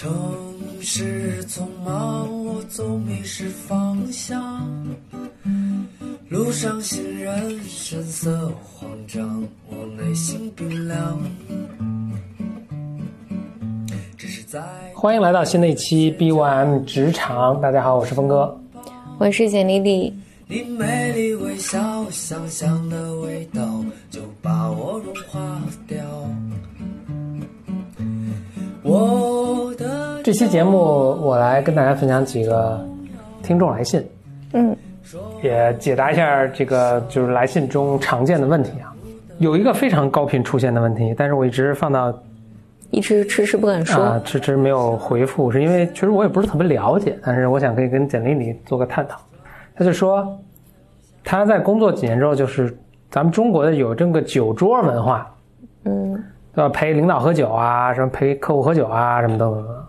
城市匆忙，我总迷失方向。路上行人神色慌张，我内心冰凉。只是在欢迎来到新的一期 B1M 职场，大家好，我是峰哥。我是简丽丽，你美丽微笑，香香的味道就把我融化掉。我的这期节目我来跟大家分享几个听众来信，嗯，也解答一下这个就是来信中常见的问题啊。有一个非常高频出现的问题，但是我一直放到一直迟迟不敢说。啊迟迟没有回复，是因为其实我也不是特别了解，但是我想可以跟简历里做个探讨。他就说他在工作几年之后，就是咱们中国的有这个酒桌文化，嗯对吧？陪领导喝酒啊，什么陪客户喝酒啊，什么等等等等，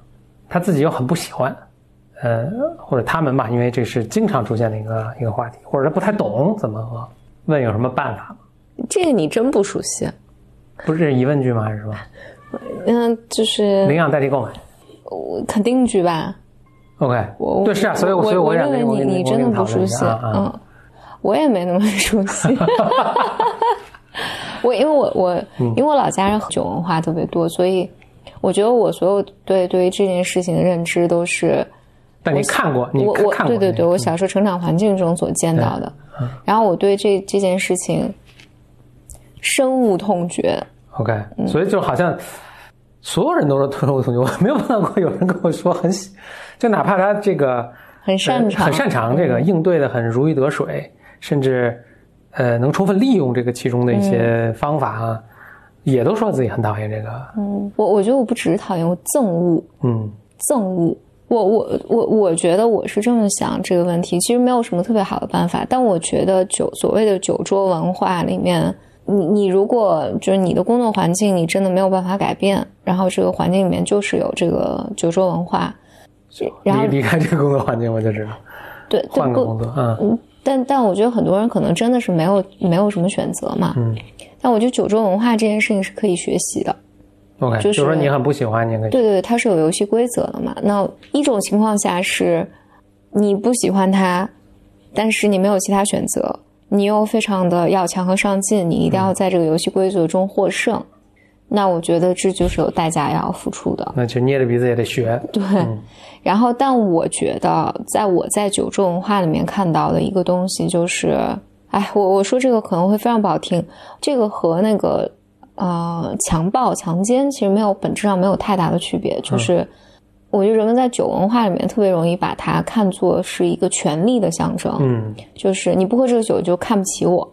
他自己又很不喜欢，呃，或者他们吧，因为这是经常出现的一个一个话题，或者他不太懂怎么喝，问有什么办法吗？这个你真不熟悉。不是疑问句吗？还是什么？嗯，就是领养代替购买我肯定句吧。？OK，我对，是啊，所以我所以我我认为你你真的不熟悉。嗯，我也没那么熟悉。我因为我我嗯因为我老家人酒文化特别多，所以我觉得我所有对对于这件事情的认知都是但你看过，你我我对对对，我小时候成长环境中所见到的，然后我对这这件事情深恶痛绝。OK，所以嗯就好像所有人都是深恶痛绝，我没有碰到过有人跟我说很喜，就哪怕他这个很擅长，很擅长这个应对的很如鱼得水，甚至呃能充分利用这个其中的一嗯。些方法啊，也都说自己很讨厌这个，嗯，我我觉得我不只是讨厌，我憎恶，嗯。憎恶。我我我我觉得我是这么想这个问题，其实没有什么特别好的办法，但我觉得酒所谓的酒桌文化里面，你你如果就是你的工作环境你真的没有办法改变，然后这个环境里面就是有这个酒桌文化，然后离离开这个工作环境我就知道，对换个工作啊，嗯，但但我觉得很多人可能真的是没有没有什么选择嘛。嗯，但我觉得九州文化这件事情是可以学习的。OK，就是就说你很不喜欢，你也可以对对对，它是有游戏规则的嘛。那一种情况下是你不喜欢它，但是你没有其他选择，你又非常的要强和上进，你一定要在这个游戏规则中获胜。那我觉得这就是有代价要付出的。那就捏着鼻子也得学，对，然后但我觉得，在我在酒桌文化里面看到的一个东西就是，哎，我我说这个可能会非常不好听，这个和那个呃强暴、强奸其实没有本质上没有太大的区别，就是。我觉得人们在酒文化里面特别容易把它看作是一个权力的象征，嗯，就是你不喝这个酒就看不起我，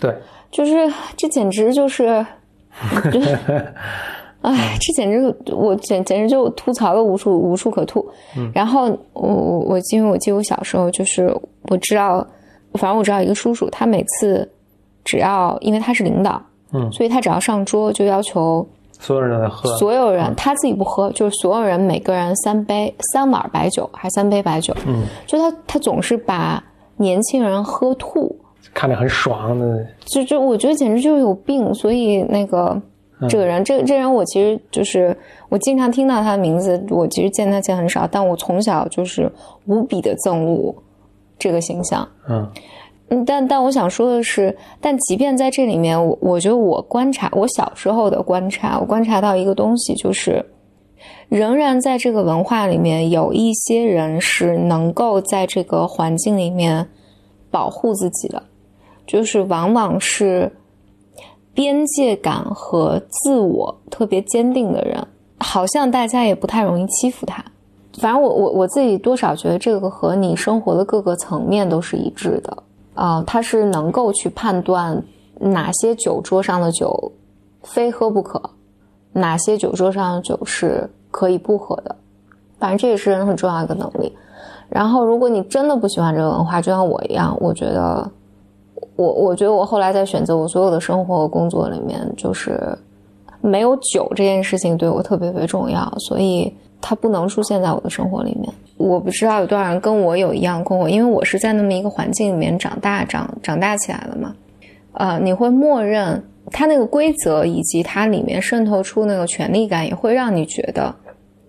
对，就是这简直就是，就 哎，这简直我简简直就吐槽的无处无处可吐。然后我我我因为我记得我小时候就是我知道，反正我知道一个叔叔，他每次只要因为他是领导，嗯所以他只要上桌就要求所有人都在喝，所有人，他自己不喝，就是所有人每个人三杯三碗白酒，还是三杯白酒，嗯，就他他总是把年轻人喝吐。看着很爽的，就就我觉得简直就是有病，所以那个这个人，这个这人我其实就是我经常听到他的名字，我其实见他见很少，但我从小就是无比的憎恶这个形象。嗯嗯，但但我想说的是，但即便在这里面，我我觉得我观察我小时候的观察，我观察到一个东西，就是仍然在这个文化里面有一些人是能够在这个环境里面保护自己的，就是往往是边界感和自我特别坚定的人，好像大家也不太容易欺负他。反正我我我自己多少觉得这个和你生活的各个层面都是一致的啊、他是能够去判断哪些酒桌上的酒非喝不可，哪些酒桌上的酒是可以不喝的。反正这也是人很重要的一个能力。然后，如果你真的不喜欢这个文化，就像我一样，我觉得，我我觉得我后来在选择我所有的生活和工作里面，就是没有酒这件事情对我特别特别重要，所以它不能出现在我的生活里面。我不知道有多少人跟我有一样困惑，因为我是在那么一个环境里面长大、长长大起来的嘛。呃，你会默认它那个规则以及它里面渗透出那个权力感，也会让你觉得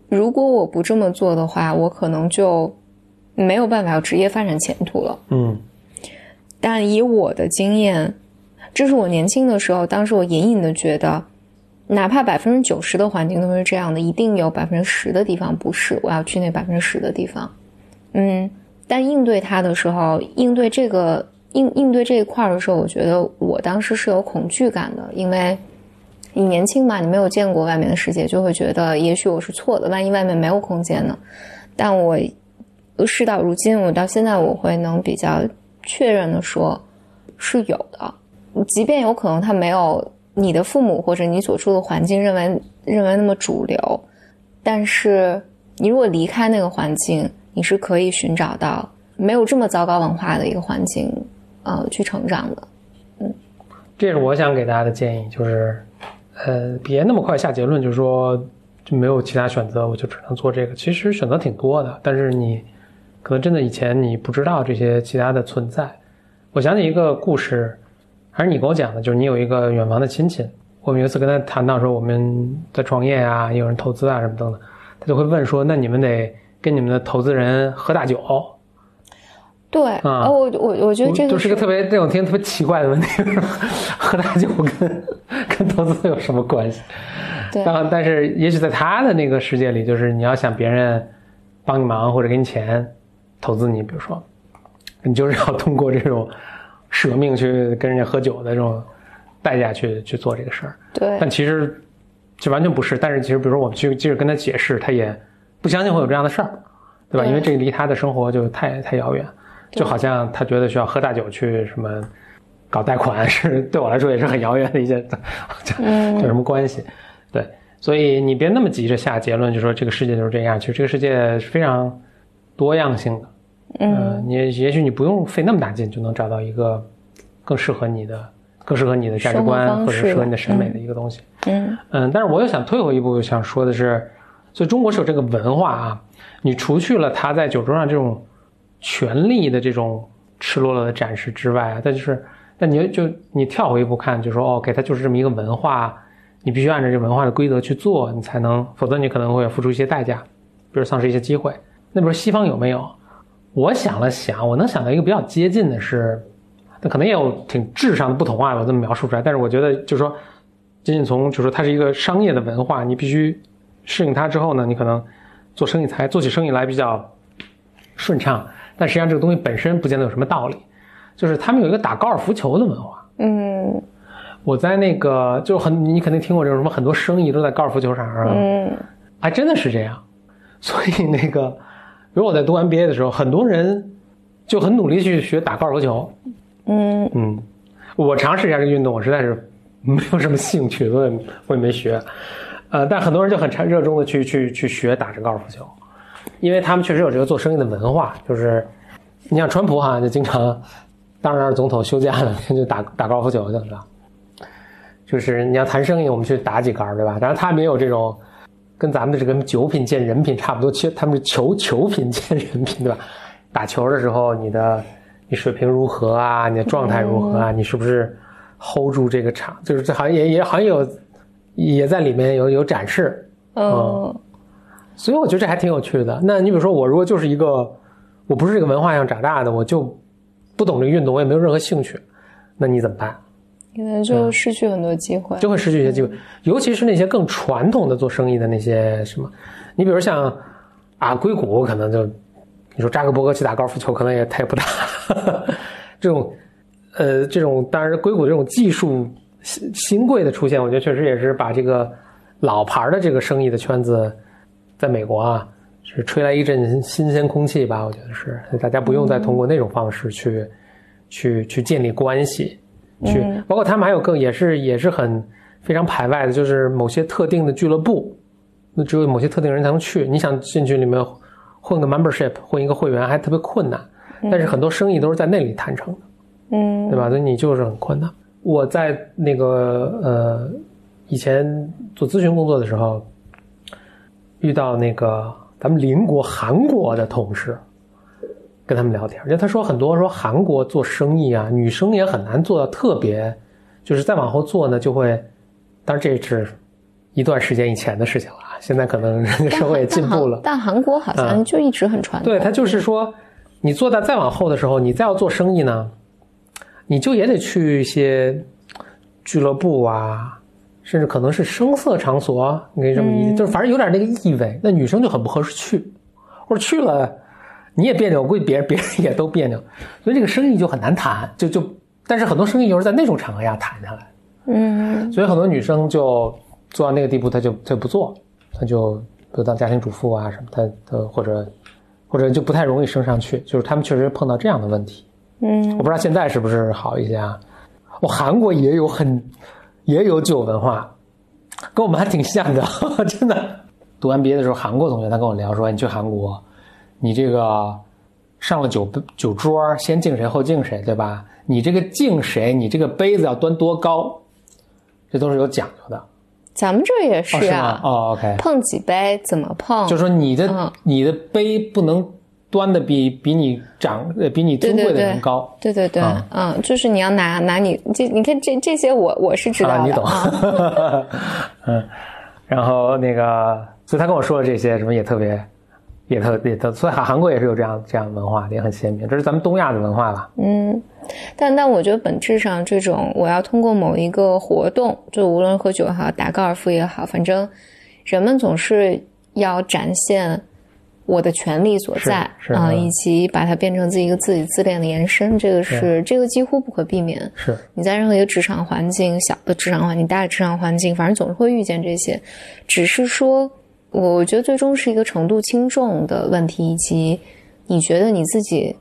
如果我不这么做的话，我可能就没有办法有职业发展前途了。嗯但以我的经验，这是我年轻的时候，当时我隐隐的觉得，哪怕百分之九十的环境都是这样的，一定有百分之十的地方不是，我要去那百分之十的地方。嗯，但应对它的时候，应对这个应应对这一块的时候，我觉得我当时是有恐惧感的，因为你年轻嘛，你没有见过外面的世界，就会觉得也许我是错的，万一外面没有空间呢？但我事到如今，我到现在我会能比较确认的说，是有的，即便有可能他没有你的父母或者你所处的环境认为认为那么主流，但是你如果离开那个环境，你是可以寻找到没有这么糟糕文化的一个环境，呃，去成长的。嗯这是我想给大家的建议，就是，呃，别那么快下结论，就是说就没有其他选择，我就只能做这个。其实选择挺多的，但是你可能真的以前你不知道这些其他的存在。我想起一个故事，还是你给我讲的，就是你有一个远房的亲戚，我们有一次跟他谈到说我们在创业啊，有人投资啊什么等等，他就会问说，那你们得跟你们的投资人喝大酒，对，啊呃，我我我觉得这个就是个特别这种听特别奇怪的问题，喝大酒跟跟投资有什么关系？对当然，但是也许在他的那个世界里，就是你要想别人帮你忙或者给你钱投资你，比如说，你就是要通过这种舍命去跟人家喝酒的这种代价去去做这个事儿。对但其实这完全不是。但是其实，比如说我们去即使跟他解释，他也不相信会有这样的事儿，对吧？对因为这离他的生活就太太遥远，就好像他觉得需要喝大酒去什么搞贷款，是 对我来说也是很遥远的一件，这 嗯这有什么关系？对，所以你别那么急着下结论，就说这个世界就是这样。其实这个世界是非常多样性的。嗯呃，你也许你不用费那么大劲就能找到一个更适合你的、更适合你的价值观或者适合你的审美的一个东西。嗯嗯，但是我又想退回一步，想说的是，所以中国是有这个文化啊，你除去了他在酒桌上这种权力的这种赤裸裸的展示之外啊，但就是，但你就你跳回一步看，就说哦，OK，它就是这么一个文化，你必须按照这文化的规则去做，你才能，否则你可能会付出一些代价，比如丧失一些机会。那比如西方有没有？我想了想，我能想到一个比较接近的是，那可能也有挺质上的不同啊，我这么描述出来，但是我觉得就是说，仅仅从就是说它是一个商业的文化，你必须适应它之后呢，你可能做生意才做起生意来比较顺畅。但实际上这个东西本身不见得有什么道理，就是他们有一个打高尔夫球的文化。嗯我在那个就很你肯定听过这种什么很多生意都在高尔夫球场上啊，嗯还真的是这样。所以那个，比如我在读 MBA 的时候，很多人就很努力去学打高尔夫球。嗯嗯，我尝试一下这个运动，我实在是没有什么兴趣，我也我也没学。呃，但很多人就很热热衷的去去去学打这高尔夫球，因为他们确实有这个做生意的文化。就是你像川普哈，就经常当然总统休假了，就打打高尔夫球去了，是吧？就是你要谈生意，我们去打几杆，对吧？然后他没有这种跟咱们的这个酒品见人品差不多，其实他们是球球品见 人品，对吧？打球的时候，你的你水平如何啊？你的状态如何啊？你是不是 hold 住这个场？就是这好像也也好像有也在里面有有展示，嗯所以我觉得这还挺有趣的。那你比如说，我如果就是一个我不是这个文化上长大的，我就不懂这个运动，我也没有任何兴趣，那你怎么办？可能就失去很多机会。就会失去一些机会，尤其是那些更传统的做生意的那些什么，你比如像啊硅谷，可能就你说扎克伯格去打高尔夫球，可能也他也不打，这种呃这种当然硅谷这种技术新新贵的出现，我觉得确实也是把这个老牌的这个生意的圈子，在美国啊是吹来一阵新鲜空气吧，我觉得是，大家不用再通过那种方式去、去去建立关系。去，包括他们还有更也是也是很非常排外的，就是某些特定的俱乐部，那只有某些特定人才能去。你想进去里面混个 membership，混一个会员还特别困难，但是很多生意都是在那里谈成的，嗯对吧？所以你就是很困难。我在那个呃以前做咨询工作的时候，遇到那个咱们邻国韩国的同事，跟他们聊天，就他说很多说韩国做生意啊，女生也很难做到特别，就是再往后做呢，就会，当然这是一段时间以前的事情了啊，现在可能人家社会也进步了。但韩国好像就一直很传统。对他就是说，你做到再往后的时候，你再要做生意呢，你就也得去一些俱乐部啊，甚至可能是声色场所，你可以这么理解，就是反正有点那个意味。那女生就很不合适去，或者去了你也别扭，我估计别人别人也都别扭，所以这个生意就很难谈。就就，但是很多生意又是在那种场合下谈下来。嗯，所以很多女生就做到那个地步，她就她就不做，她就比如当家庭主妇啊什么，她她或者或者就不太容易升上去，就是他们确实碰到这样的问题。嗯，我不知道现在是不是好一些啊？我韩国也有很也有酒文化，跟我们还挺像的，真的。读完毕业的时候，韩国同学他跟我聊说，你去韩国，你这个上了酒酒桌，先敬谁后敬谁，对吧？你这个敬谁，你这个杯子要端多高？这都是有讲究的，咱们这也是啊。哦，OK，碰几杯怎么碰？就说你的你的杯不能端的比比你长呃比你尊贵的人高。对对对，嗯，就是你要拿拿你这你看这这些我我是知道的，你懂。嗯，然后那个，所以他跟我说的这些什么也特别。也特也特，所以韩韩国也是有这样这样文化，也很鲜明。这是咱们东亚的文化吧？嗯，但但我觉得本质上，这种我要通过某一个活动，就无论喝酒也好，打高尔夫也好，反正人们总是要展现我的权利所在啊，以及把它变成自己一个自己自恋的延伸。这个是这个几乎不可避免。是你在任何一个职场环境，小的职场环境、大的职场环境，反正总是会遇见这些，只是说。我我觉得最终是一个程度轻重的问题，以及你觉得你自己，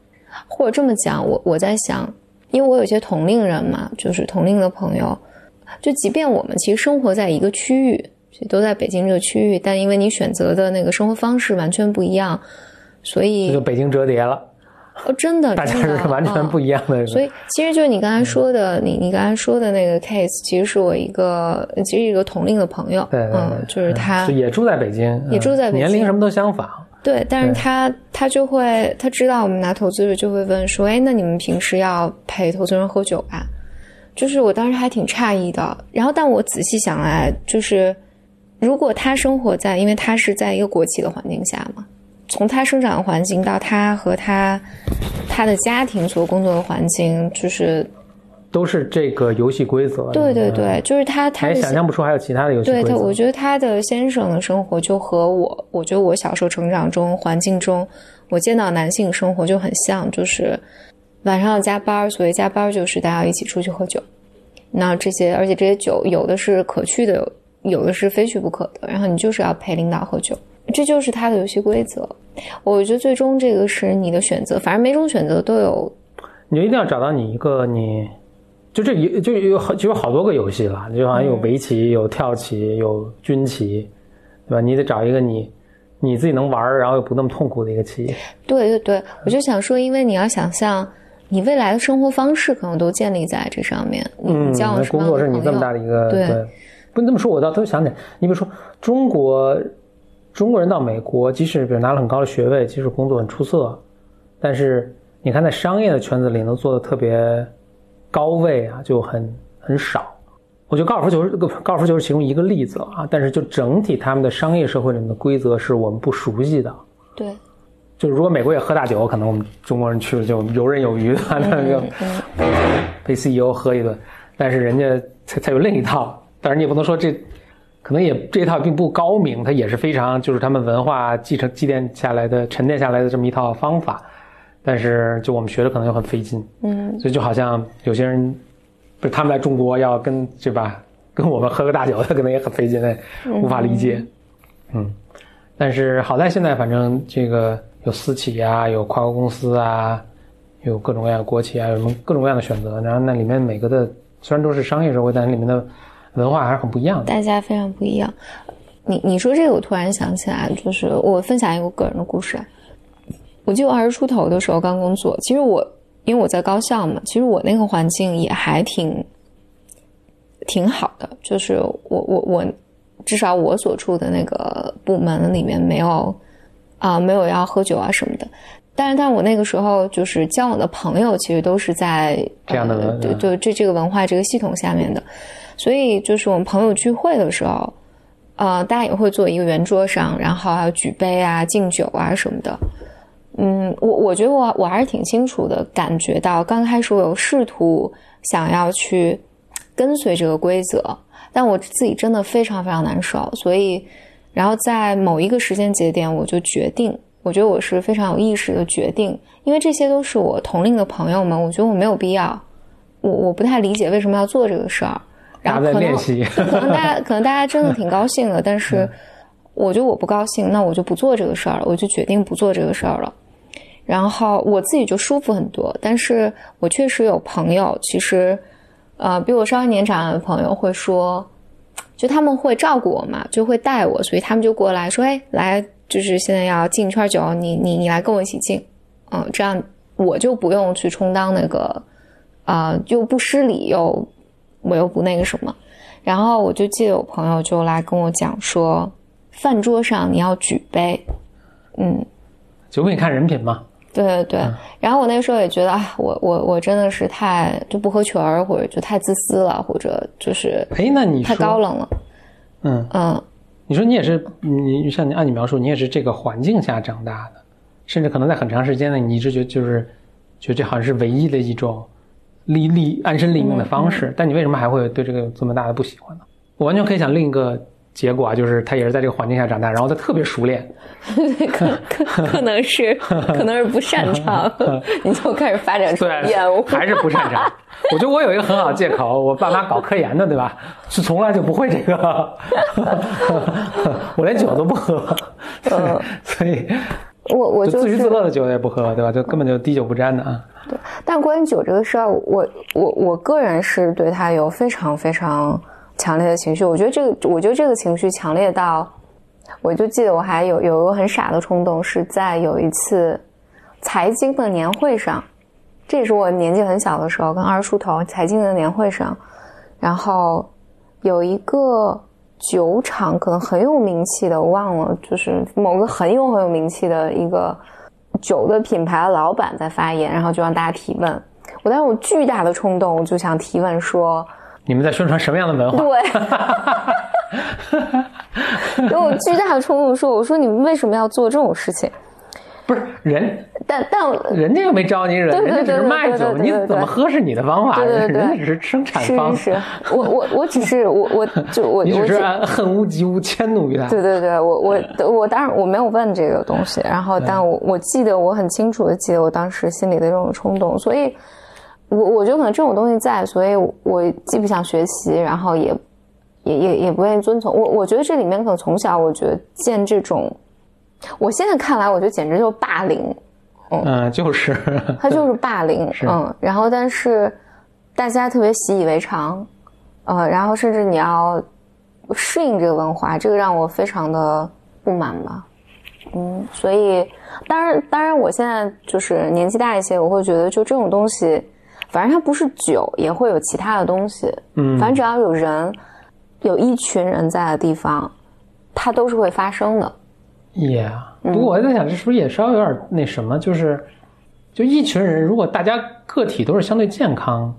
或者这么讲，我我在想，因为我有些同龄人嘛，就是同龄的朋友，就即便我们其实生活在一个区域，都在北京这个区域，但因为你选择的那个生活方式完全不一样，所以这就北京折叠了。哦，真的，大家是完全不一样的。所以，其实就是你刚才说的，你你刚才说的那个 case，其实是我一个，其实一个同龄的朋友，对，嗯，就是他也住在北京，也住在北京，年龄什么都相仿。对，但是他他就会，他知道我们拿投资者就会问说，哎，那你们平时要陪投资人喝酒吧？就是我当时还挺诧异的。然后，但我仔细想来，就是如果他生活在，因为他是在一个国企的环境下嘛。从他生长的环境到他和他他的家庭所工作的环境，就是都是这个游戏规则。对对对，就是他他也想象不出还有其他的游戏规则。对他，我觉得他的先生的生活就和我，我觉得我小时候成长中环境中，我见到男性生活就很像，就是晚上要加班，所以加班就是大家一起出去喝酒。那这些，而且这些酒有的是可去的，有的是非去不可的。然后你就是要陪领导喝酒。这就是他的游戏规则，我觉得最终这个是你的选择，反正每种选择都有。你就一定要找到你一个你，就这一就有好就有好多个游戏了，就好像有围棋、有跳棋、有军棋，对吧？你得找一个你你自己能玩儿，然后又不那么痛苦的一个棋。对对对，我就想说，因为你要想象你未来的生活方式可能都建立在这上面。嗯，那工作是你这么大的一个对，不你这么说，我倒都想起来，你比如说中国。中国人到美国，即使比如拿了很高的学位，即使工作很出色，但是你看在商业的圈子里能做的特别高位啊，就很很少。我觉得高尔夫球是个高尔夫球是其中一个例子啊，但是就整体他们的商业社会里面的规则是我们不熟悉的。对，就是如果美国也喝大酒，可能我们中国人去了就游刃有余的，那个陪 CEO 喝一顿，但是人家才才有另一套，但是你也不能说这。可能也这一套并不高明，它也是非常就是他们文化继承积淀下来的、沉淀下来的这么一套方法，但是就我们学的可能又很费劲，嗯，所以就好像有些人，不是他们来中国要跟对吧，跟我们喝个大酒，他可能也很费劲，那无法理解，嗯，但是好在现在反正这个有私企啊，有跨国公司啊，有各种各样的国企啊，有什么各种各样的选择，然后那里面每个的虽然都是商业社会，但是里面的。文化还是很不一样的，大家非常不一样。你你说这个，我突然想起来，就是我分享一个个人的故事。我记得我二十出头的时候刚工作，其实我因为我在高校嘛，其实我那个环境也还挺挺好的。就是我我我至少我所处的那个部门里面没有啊没有要喝酒啊什么的。但是但我那个时候就是交往的朋友，其实都是在这样的对对这这个文化这个系统下面的。所以，就是我们朋友聚会的时候，呃，大家也会坐一个圆桌上，然后还有举杯啊、敬酒啊什么的。嗯，我我觉得我我还是挺清楚的，感觉到刚开始我有试图想要去跟随这个规则，但我自己真的非常非常难受，所以，然后在某一个时间节点，我就决定，我觉得我是非常有意识的决定，因为这些都是我同龄的朋友们，我觉得我没有必要，我我不太理解为什么要做这个事儿，然后 可能大家可能大家真的挺高兴的，但是我觉得我不高兴，那我就不做这个事儿了，我就决定不做这个事儿了。然后我自己就舒服很多，但是我确实有朋友，其实，呃，比我稍微年长的朋友会说，就他们会照顾我嘛，就会带我，所以他们就过来说，哎，来，就是现在要敬一圈酒，你你你来跟我一起敬，嗯，这样我就不用去充当那个，啊、又不失礼又我又不那个什么，然后我就记得有朋友就来跟我讲说，饭桌上你要举杯，嗯。酒品看人品嘛。对对对，然后我那时候也觉得啊，我我我真的是太就不合群儿，或者就太自私了，或者就是哎，那你太高冷了。嗯，嗯，你说你也是，你像你按你描述，你也是这个环境下长大的，甚至可能在很长时间内，你一直觉得就是觉得这好像是唯一的一种立立安身立命的方式。但你为什么还会对这个有这么大的不喜欢呢？我完全可以想另一个结果啊，就是他也是在这个环境下长大，然后他特别熟练，可 可可能是可能是不擅长，你就开始发展厌恶，，还是不擅长。我觉得我有一个很好的借口，我爸妈搞科研的，对吧？是从来就不会这个，我连酒都不喝，嗯所以我我就就是自娱自乐的酒也不喝，对吧？就根本就滴酒不沾的啊。对但关于酒这个事儿，我我我个人是对他有非常非常强烈的情绪。我觉得这个，我觉得这个情绪强烈到，我就记得我还有有一个很傻的冲动，是在有一次财经的年会上，这也是我年纪很小的时候，跟二十出头财经的年会上，然后有一个酒厂可能很有名气的，我忘了，就是某个很有很有名气的一个酒的品牌的老板在发言，然后就让大家提问。我当时有巨大的冲动，我就想提问说，你们在宣传什么样的文化？对，有巨大的冲动说，我说你们为什么要做这种事情？不是人，但但人家又没招你惹，人家只是卖酒，你怎么喝是你的方法，对对对人家只是生产是方，是是，我我我只是我我 就我你是恨屋及乌，迁怒于他。对对对，我我我当然我没有问这个东西，然后但我我记得我很清楚的记得我当时心里的这种冲动，所以我我觉得可能这种东西在，所以我既不想学习，然后也也也也不愿意遵从。我我觉得这里面可能从小我觉得见这种，我现在看来我觉得简直就是霸凌，嗯，就是，他就是霸凌，嗯，然后但是大家特别习以为常，呃，然后甚至你要适应这个文化，这个让我非常的不满吧，嗯，所以当然当然我现在就是年纪大一些，我会觉得就这种东西，反正它不是酒，也会有其他的东西，嗯，反正只要有人，有一群人在的地方，它都是会发生的，Yeah，不嗯过我在想，这是不是也稍微有点那什么，就是就一群人，如果大家个体都是相对健康，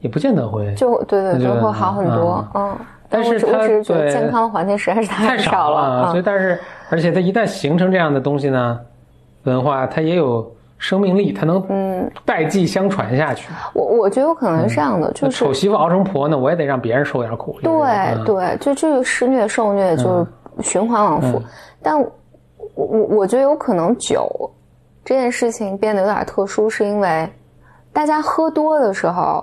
也不见得会就对对对，就会好很多，嗯。但是它对健康的环境实在是太少了啊。所以，嗯但是而且它一旦形成这样的东西呢，文化它也有生命力，它能嗯，代际相传下去。我我觉得有可能是这样的，就是丑媳妇熬成婆呢，我也得让别人受点苦。对嗯对，就这个施虐受虐就是循环往复。但我我我觉得有可能酒这件事情变得有点特殊，是因为大家喝多的时候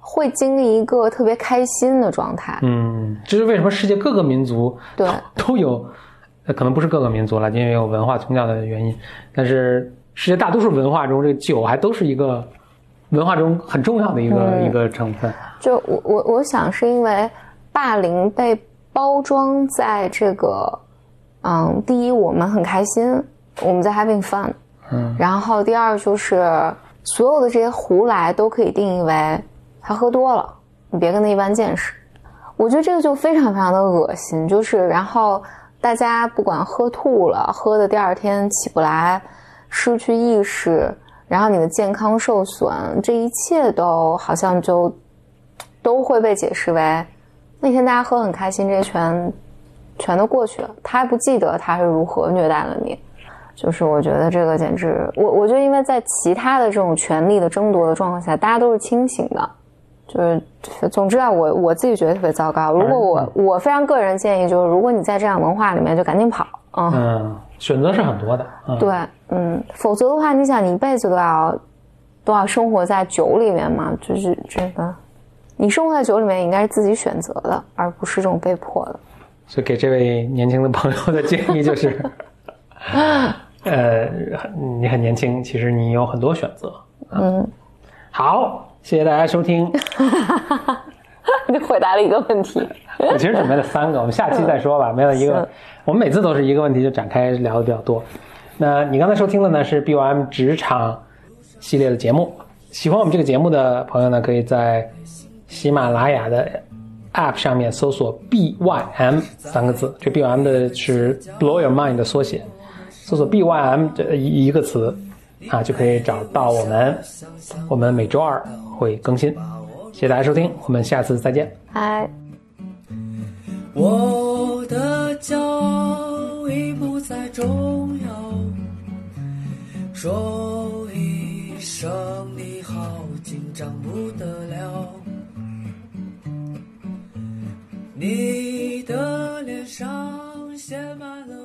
会经历一个特别开心的状态。嗯，这是为什么世界各个民族对都有，呃可能不是各个民族了，因为有文化宗教的原因，但是世界大多数文化中，这个酒还都是一个文化中很重要的一个、嗯一个成分。就我我我想是因为霸凌被包装在这个，嗯，第一我们很开心，我们在 having fun，嗯，然后第二就是所有的这些胡来都可以定义为他喝多了，你别跟他一般见识。我觉得这个就非常非常的恶心，就是然后大家不管喝吐了，喝的第二天起不来，失去意识，然后你的健康受损，这一切都好像就都会被解释为那天大家喝很开心，这一拳全都过去了，他还不记得他是如何虐待了你。就是我觉得这个简直，我我觉得因为在其他的这种权力的争夺的状况下，大家都是清醒的。就是，总之啊，我我自己觉得特别糟糕。如果我我非常个人建议，就是如果你在这样文化里面，就赶紧跑啊。嗯，选择是很多的。嗯、对，嗯，否则的话，你想你一辈子都要都要生活在酒里面嘛？就是这个，你生活在酒里面应该是自己选择的，而不是这种被迫的。所以给这位年轻的朋友的建议就是，呃，你很年轻，其实你有很多选择。嗯，好，谢谢大家收听。你回答了一个问题。我其实准备了三个，我们下期再说吧。没有一个，我们每次都是一个问题就展开聊的比较多。那你刚才收听的呢是 BYM 职场系列的节目。喜欢我们这个节目的朋友呢，可以在喜马拉雅的 App 上面搜索 BYM 三个字，这 BYM 的是 Blow Your Mind 的缩写，搜索 BYM 这一一个词啊，就可以找到我们。我们每周二会更新。谢谢大家收听，我们下次再见。嗨。我的骄傲已不再重要，说一声你好，紧张不得了。你的脸上写满。